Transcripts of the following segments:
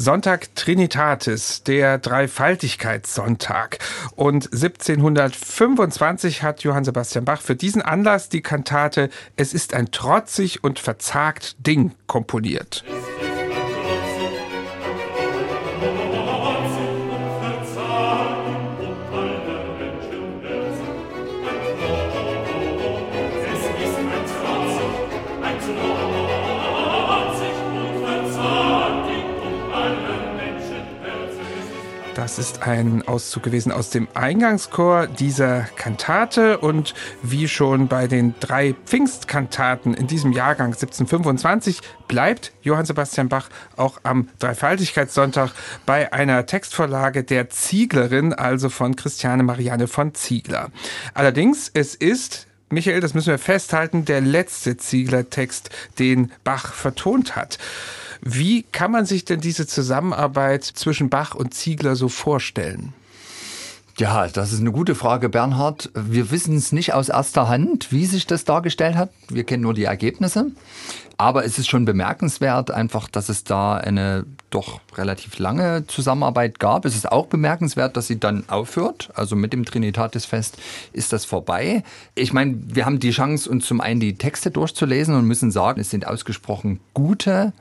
Sonntag Trinitatis, der Dreifaltigkeitssonntag. Und 1725 hat Johann Sebastian Bach für diesen Anlass die Kantate Es ist ein trotzig und verzagt Ding komponiert. Das ist ein Auszug gewesen aus dem Eingangschor dieser Kantate und wie schon bei den drei Pfingstkantaten in diesem Jahrgang 1725 bleibt Johann Sebastian Bach auch am Dreifaltigkeitssonntag bei einer Textvorlage der Zieglerin, also von Christiane Marianne von Ziegler. Allerdings, es ist Michael, das müssen wir festhalten, der letzte Ziegler-Text, den Bach vertont hat. Wie kann man sich denn diese Zusammenarbeit zwischen Bach und Ziegler so vorstellen? Ja, das ist eine gute Frage, Bernhard. Wir wissen es nicht aus erster Hand, wie sich das dargestellt hat. Wir kennen nur die Ergebnisse. Aber es ist schon bemerkenswert, einfach, dass es da eine doch relativ lange Zusammenarbeit gab. Es ist auch bemerkenswert, dass sie dann aufhört. Also mit dem Trinitatisfest ist das vorbei. Ich meine, wir haben die Chance, uns zum einen die Texte durchzulesen und müssen sagen, es sind ausgesprochen gute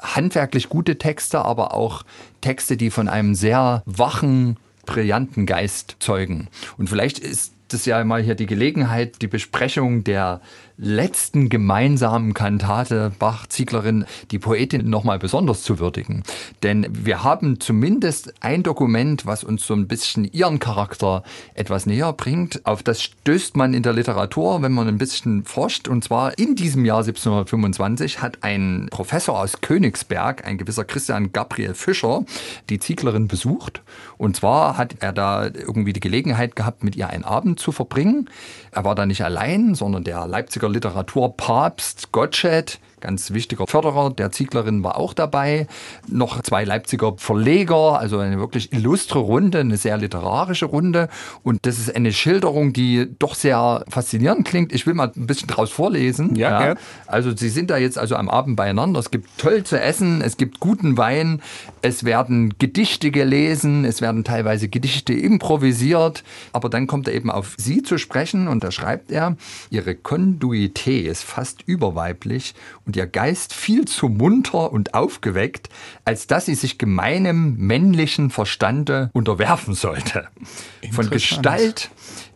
handwerklich gute Texte, aber auch Texte, die von einem sehr wachen, brillanten Geist zeugen. Und vielleicht ist das ja mal hier die Gelegenheit, die Besprechung der letzten gemeinsamen Kantate Bach-Zieglerin die Poetin nochmal besonders zu würdigen. Denn wir haben zumindest ein Dokument, was uns so ein bisschen ihren Charakter etwas näher bringt. Auf das stößt man in der Literatur, wenn man ein bisschen forscht. Und zwar in diesem Jahr 1725 hat ein Professor aus Königsberg, ein gewisser Christian Gabriel Fischer, die Zieglerin besucht. Und zwar hat er da irgendwie die Gelegenheit gehabt, mit ihr einen Abend zu verbringen. Er war da nicht allein, sondern der Leipziger Literaturpapst Gottsched ganz wichtiger Förderer der Zieglerin war auch dabei. Noch zwei Leipziger Verleger, also eine wirklich illustre Runde, eine sehr literarische Runde. Und das ist eine Schilderung, die doch sehr faszinierend klingt. Ich will mal ein bisschen draus vorlesen. Ja, ja. Also Sie sind da jetzt also am Abend beieinander. Es gibt toll zu essen, es gibt guten Wein, es werden Gedichte gelesen, es werden teilweise Gedichte improvisiert. Aber dann kommt er eben auf Sie zu sprechen und da schreibt er, Ihre Konduität ist fast überweiblich und ihr Geist viel zu munter und aufgeweckt, als dass sie sich gemeinem männlichen Verstande unterwerfen sollte. Von Gestalt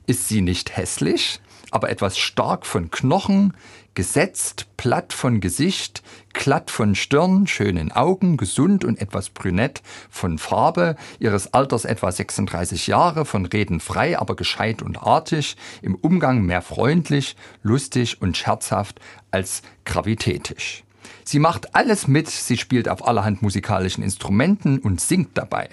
ist sie nicht hässlich, aber etwas stark von Knochen, gesetzt, platt von Gesicht, glatt von Stirn, schönen Augen, gesund und etwas brünett, von Farbe, ihres Alters etwa 36 Jahre, von Reden frei, aber gescheit und artig, im Umgang mehr freundlich, lustig und scherzhaft als gravitätisch. Sie macht alles mit, sie spielt auf allerhand musikalischen Instrumenten und singt dabei.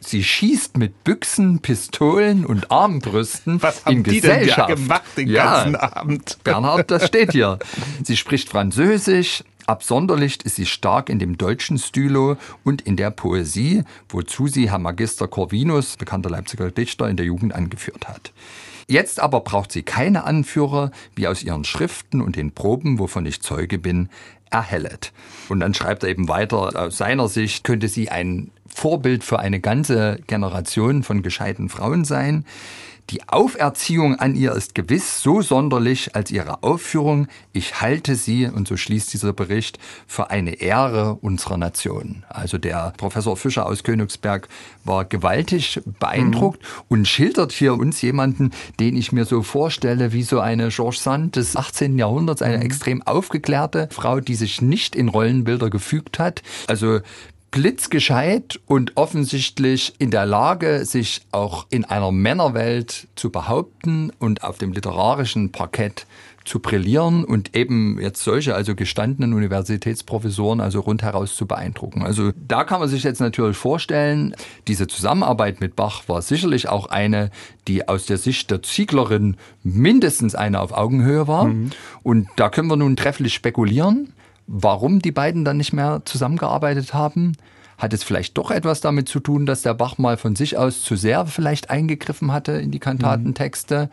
Sie schießt mit Büchsen, Pistolen und Armbrüsten Was haben in die Gesellschaft. denn gemacht den ja, ganzen Abend? Bernhard, das steht hier. Sie spricht Französisch, Absonderlicht ist sie stark in dem deutschen Stylo und in der Poesie, wozu sie Herr Magister Corvinus, bekannter Leipziger Dichter, in der Jugend angeführt hat. Jetzt aber braucht sie keine Anführer, wie aus ihren Schriften und den Proben, wovon ich Zeuge bin, erhellet. Und dann schreibt er eben weiter, aus seiner Sicht könnte sie ein Vorbild für eine ganze Generation von gescheiten Frauen sein. Die Auferziehung an ihr ist gewiss so sonderlich als ihre Aufführung. Ich halte sie, und so schließt dieser Bericht, für eine Ehre unserer Nation. Also der Professor Fischer aus Königsberg war gewaltig beeindruckt mhm. und schildert hier uns jemanden, den ich mir so vorstelle wie so eine George Sand des 18. Jahrhunderts, eine mhm. extrem aufgeklärte Frau, die sich nicht in Rollenbilder gefügt hat. Also blitzgescheit und offensichtlich in der Lage, sich auch in einer Männerwelt zu behaupten und auf dem literarischen Parkett zu brillieren und eben jetzt solche, also gestandenen Universitätsprofessoren, also rundheraus zu beeindrucken. Also da kann man sich jetzt natürlich vorstellen, diese Zusammenarbeit mit Bach war sicherlich auch eine, die aus der Sicht der Zieglerin mindestens eine auf Augenhöhe war. Mhm. Und da können wir nun trefflich spekulieren. Warum die beiden dann nicht mehr zusammengearbeitet haben, hat es vielleicht doch etwas damit zu tun, dass der Bach mal von sich aus zu sehr vielleicht eingegriffen hatte in die Kantatentexte?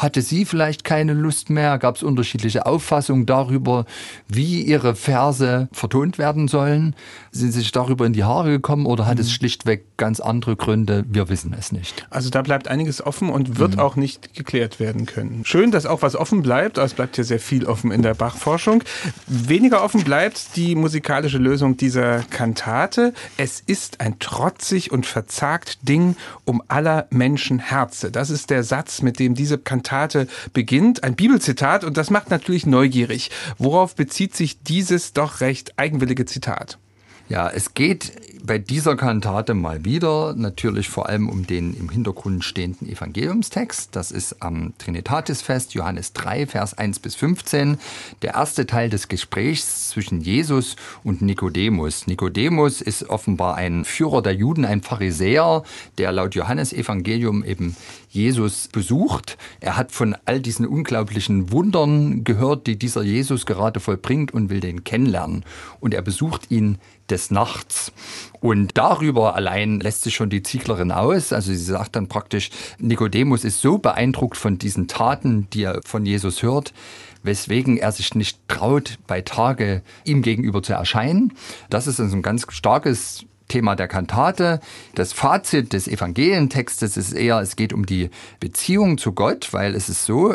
Hatte sie vielleicht keine Lust mehr? Gab es unterschiedliche Auffassungen darüber, wie ihre Verse vertont werden sollen? Sind sie sich darüber in die Haare gekommen oder hat mhm. es schlichtweg ganz andere Gründe? Wir wissen es nicht. Also da bleibt einiges offen und wird mhm. auch nicht geklärt werden können. Schön, dass auch was offen bleibt, aber es bleibt ja sehr viel offen in der Bach-Forschung. Weniger offen bleibt die musikalische Lösung dieser Kantate. Es ist ein trotzig und verzagt Ding um aller Menschen Herze. Das ist der Satz, mit dem diese Kantate beginnt. Ein Bibelzitat und das macht natürlich neugierig. Worauf bezieht sich dieses doch recht eigenwillige Zitat? Ja, es geht bei dieser Kantate mal wieder natürlich vor allem um den im Hintergrund stehenden Evangeliumstext. Das ist am Trinitatisfest, Johannes 3, Vers 1 bis 15, der erste Teil des Gesprächs zwischen Jesus und Nikodemus. Nikodemus ist offenbar ein Führer der Juden, ein Pharisäer, der laut Johannes Evangelium eben Jesus besucht. Er hat von all diesen unglaublichen Wundern gehört, die dieser Jesus gerade vollbringt und will den kennenlernen. Und er besucht ihn des Nachts. Und darüber allein lässt sich schon die Zieglerin aus. Also sie sagt dann praktisch, Nikodemus ist so beeindruckt von diesen Taten, die er von Jesus hört, weswegen er sich nicht traut, bei Tage ihm gegenüber zu erscheinen. Das ist also ein ganz starkes Thema der Kantate. Das Fazit des Evangelientextes ist eher, es geht um die Beziehung zu Gott, weil es ist so,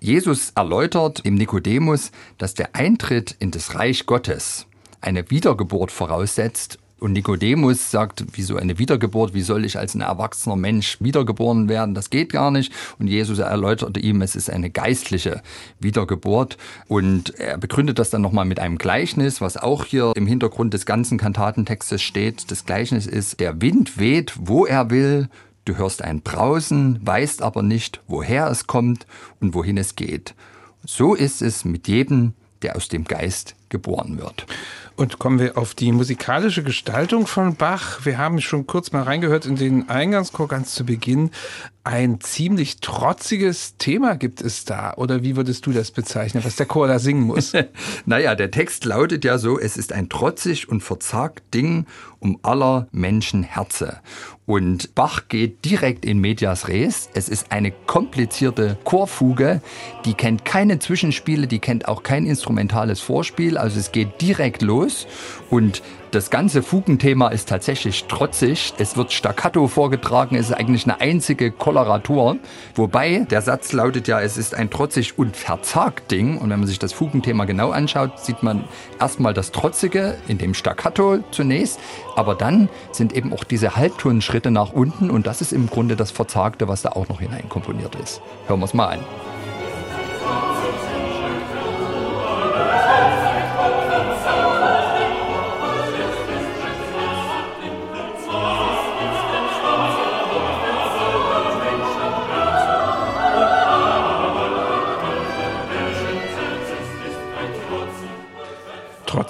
Jesus erläutert im Nikodemus, dass der Eintritt in das Reich Gottes eine Wiedergeburt voraussetzt. Und Nikodemus sagt, wieso eine Wiedergeburt? Wie soll ich als ein erwachsener Mensch wiedergeboren werden? Das geht gar nicht. Und Jesus erläuterte ihm, es ist eine geistliche Wiedergeburt. Und er begründet das dann nochmal mit einem Gleichnis, was auch hier im Hintergrund des ganzen Kantatentextes steht. Das Gleichnis ist, der Wind weht, wo er will. Du hörst ein Brausen, weißt aber nicht, woher es kommt und wohin es geht. So ist es mit jedem, der aus dem Geist geboren wird. Und kommen wir auf die musikalische Gestaltung von Bach. Wir haben schon kurz mal reingehört in den Eingangschor ganz zu Beginn. Ein ziemlich trotziges Thema gibt es da. Oder wie würdest du das bezeichnen, was der Chor da singen muss? naja, der Text lautet ja so, es ist ein trotzig und verzagt Ding um aller Menschen Herze. Und Bach geht direkt in Medias Res. Es ist eine komplizierte Chorfuge, die kennt keine Zwischenspiele, die kennt auch kein instrumentales Vorspiel. Also es geht direkt los und das ganze Fugenthema ist tatsächlich trotzig. Es wird staccato vorgetragen, es ist eigentlich eine einzige Koloratur. Wobei der Satz lautet ja, es ist ein trotzig und verzagt Ding. Und wenn man sich das Fugenthema genau anschaut, sieht man erstmal das Trotzige in dem Staccato zunächst. Aber dann sind eben auch diese Halbtonschritte nach unten und das ist im Grunde das Verzagte, was da auch noch hineinkomponiert ist. Hören wir es mal an.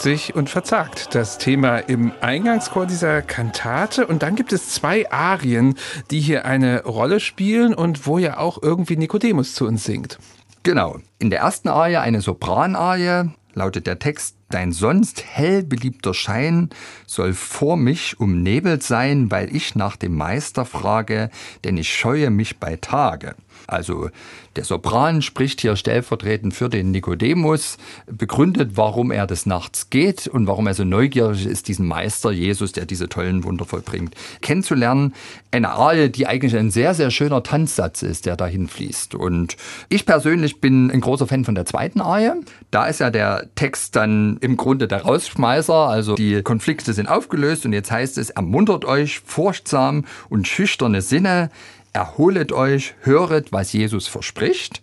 Trotzig und verzagt. Das Thema im Eingangschor dieser Kantate. Und dann gibt es zwei Arien, die hier eine Rolle spielen und wo ja auch irgendwie Nikodemus zu uns singt. Genau. In der ersten Arie eine Sopranarie lautet der Text Dein sonst hell beliebter Schein soll vor mich umnebelt sein, weil ich nach dem Meister frage, denn ich scheue mich bei Tage. Also der Sopran spricht hier stellvertretend für den Nikodemus, begründet, warum er des Nachts geht und warum er so neugierig ist, diesen Meister Jesus, der diese tollen Wunder vollbringt, kennenzulernen. Eine Arie, die eigentlich ein sehr, sehr schöner Tanzsatz ist, der dahin fließt. Und ich persönlich bin ein großer Fan von der zweiten Arie. Da ist ja der Text dann im Grunde der Rausschmeißer, also die Konflikte sind aufgelöst und jetzt heißt es, ermuntert euch furchtsam und schüchterne Sinne, erholet euch, höret, was Jesus verspricht,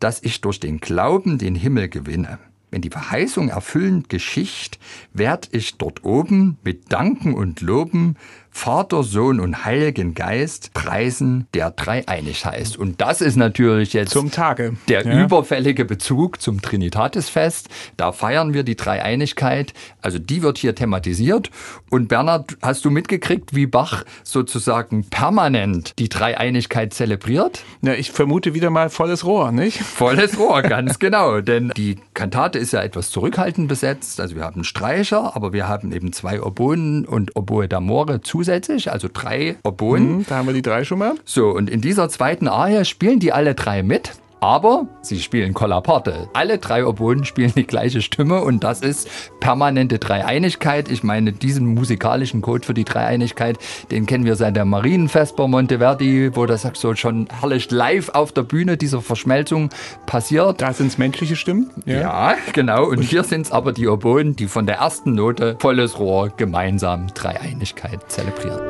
dass ich durch den Glauben den Himmel gewinne. Wenn die Verheißung erfüllend geschicht, werd ich dort oben mit Danken und Loben Vater, Sohn und Heiligen Geist preisen, der dreieinig heißt. Und das ist natürlich jetzt zum Tage der ja. überfällige Bezug zum Trinitatisfest. Da feiern wir die Dreieinigkeit. Also die wird hier thematisiert. Und Bernhard, hast du mitgekriegt, wie Bach sozusagen permanent die Dreieinigkeit zelebriert? Ja, ich vermute wieder mal volles Rohr, nicht? Volles Rohr, ganz genau. Denn die Kantate ist ja etwas zurückhaltend besetzt. Also wir haben Streicher, aber wir haben eben zwei Oboen und Oboe d'Amore zu zusätzlich, also drei Oboen. Mhm, da haben wir die drei schon mal. So, und in dieser zweiten Arie spielen die alle drei mit. Aber sie spielen Kollaparte. Alle drei Oboen spielen die gleiche Stimme und das ist permanente Dreieinigkeit. Ich meine, diesen musikalischen Code für die Dreieinigkeit, den kennen wir seit der Marienfesper Monteverdi, wo das so schon herrlich live auf der Bühne dieser Verschmelzung passiert. Da sind es menschliche Stimmen? Ja, ja genau. Und hier sind es aber die Oboen, die von der ersten Note volles Rohr gemeinsam Dreieinigkeit zelebrieren.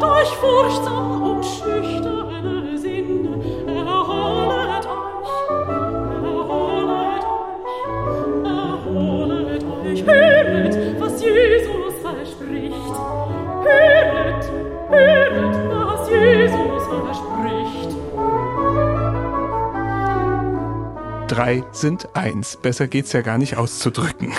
Durch furchtsam und schüchterne Drei sind eins. Besser geht's ja gar nicht auszudrücken.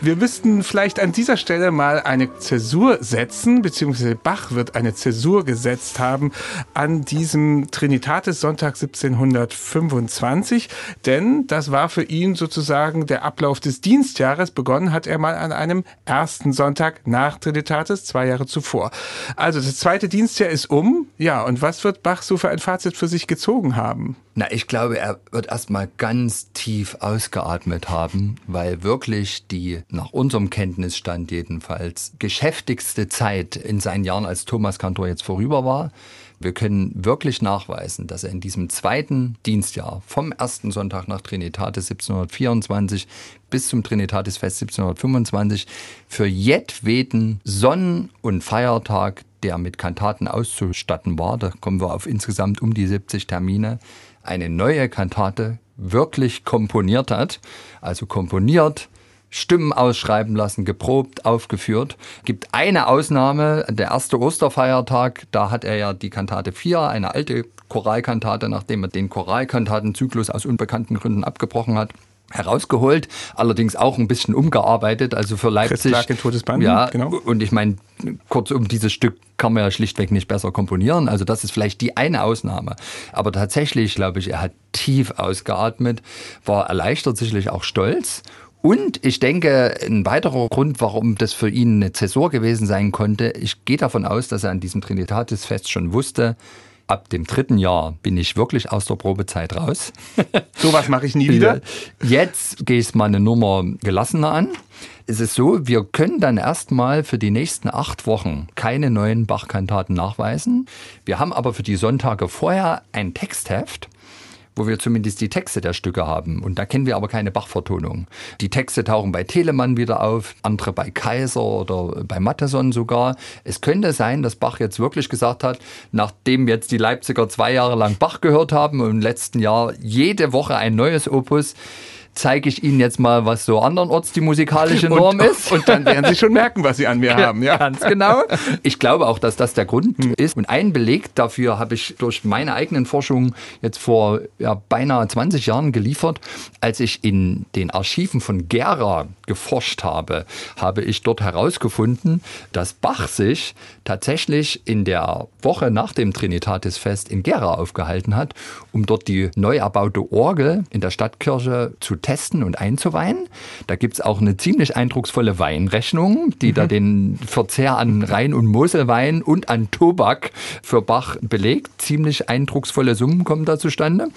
Wir müssten vielleicht an dieser Stelle mal eine Zäsur setzen, beziehungsweise Bach wird eine Zäsur gesetzt haben an diesem Trinitatis-Sonntag 1725, denn das war für ihn sozusagen der Ablauf des Dienstjahres. Begonnen hat er mal an einem ersten Sonntag nach Trinitatis, zwei Jahre zuvor. Also das zweite Dienstjahr ist um. Ja, und was wird Bach so für ein Fazit für sich gezogen haben? Na, ich glaube, er wird erstmal ganz tief ausgeatmet haben, weil wirklich die, nach unserem Kenntnisstand jedenfalls, geschäftigste Zeit in seinen Jahren als Thomas Kantor jetzt vorüber war. Wir können wirklich nachweisen, dass er in diesem zweiten Dienstjahr vom ersten Sonntag nach Trinitatis 1724 bis zum Trinitatisfest 1725 für jedweden Sonnen- und Feiertag, der mit Kantaten auszustatten war, da kommen wir auf insgesamt um die 70 Termine, eine neue Kantate wirklich komponiert hat, also komponiert, Stimmen ausschreiben lassen, geprobt, aufgeführt. Gibt eine Ausnahme, der erste Osterfeiertag, da hat er ja die Kantate 4, eine alte Choralkantate, nachdem er den Choralkantatenzyklus aus unbekannten Gründen abgebrochen hat, herausgeholt, allerdings auch ein bisschen umgearbeitet, also für Leipzig. in Todesbanden, ja, genau. Und ich meine, kurzum, dieses Stück kann man ja schlichtweg nicht besser komponieren. Also das ist vielleicht die eine Ausnahme. Aber tatsächlich, glaube ich, er hat tief ausgeatmet, war erleichtert, sicherlich auch stolz und ich denke, ein weiterer Grund, warum das für ihn eine Zäsur gewesen sein konnte, ich gehe davon aus, dass er an diesem Trinitatisfest schon wusste, ab dem dritten Jahr bin ich wirklich aus der Probezeit raus. So was mache ich nie wieder. Jetzt gehe ich mal eine Nummer gelassener an. Es ist so, wir können dann erstmal für die nächsten acht Wochen keine neuen Bachkantaten nachweisen. Wir haben aber für die Sonntage vorher ein Textheft wo wir zumindest die Texte der Stücke haben. Und da kennen wir aber keine Bach-Vertonung. Die Texte tauchen bei Telemann wieder auf, andere bei Kaiser oder bei Matheson sogar. Es könnte sein, dass Bach jetzt wirklich gesagt hat, nachdem jetzt die Leipziger zwei Jahre lang Bach gehört haben und im letzten Jahr jede Woche ein neues Opus, zeige ich Ihnen jetzt mal, was so andernorts die musikalische Norm und, ist. Und dann werden Sie schon merken, was Sie an mir haben. Ja, ganz genau. Ich glaube auch, dass das der Grund hm. ist. Und einen Beleg dafür habe ich durch meine eigenen Forschungen jetzt vor ja, beinahe 20 Jahren geliefert. Als ich in den Archiven von Gera geforscht habe, habe ich dort herausgefunden, dass Bach sich tatsächlich in der Woche nach dem Trinitatisfest in Gera aufgehalten hat, um dort die neu erbaute Orgel in der Stadtkirche zu testen und einzuweihen. Da gibt es auch eine ziemlich eindrucksvolle Weinrechnung, die mhm. da den Verzehr an Rhein- und Moselwein und an Tobak für Bach belegt. Ziemlich eindrucksvolle Summen kommen da zustande.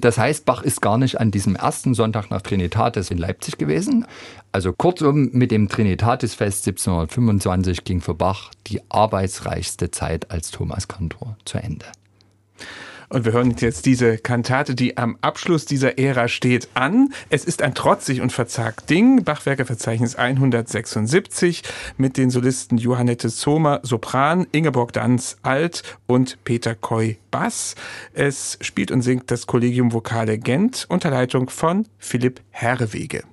Das heißt, Bach ist gar nicht an diesem ersten Sonntag nach Trinitatis in Leipzig gewesen. Also kurzum, mit dem Trinitatisfest 1725 ging für Bach die arbeitsreichste Zeit als Thomas Kantor zu Ende. Und wir hören jetzt diese Kantate, die am Abschluss dieser Ära steht, an. Es ist ein trotzig und verzagt Ding. Bachwerkeverzeichnis 176 mit den Solisten Johannette Zomer Sopran, Ingeborg Danz Alt und Peter Koy Bass. Es spielt und singt das Kollegium Vokale Gent unter Leitung von Philipp Herrewege.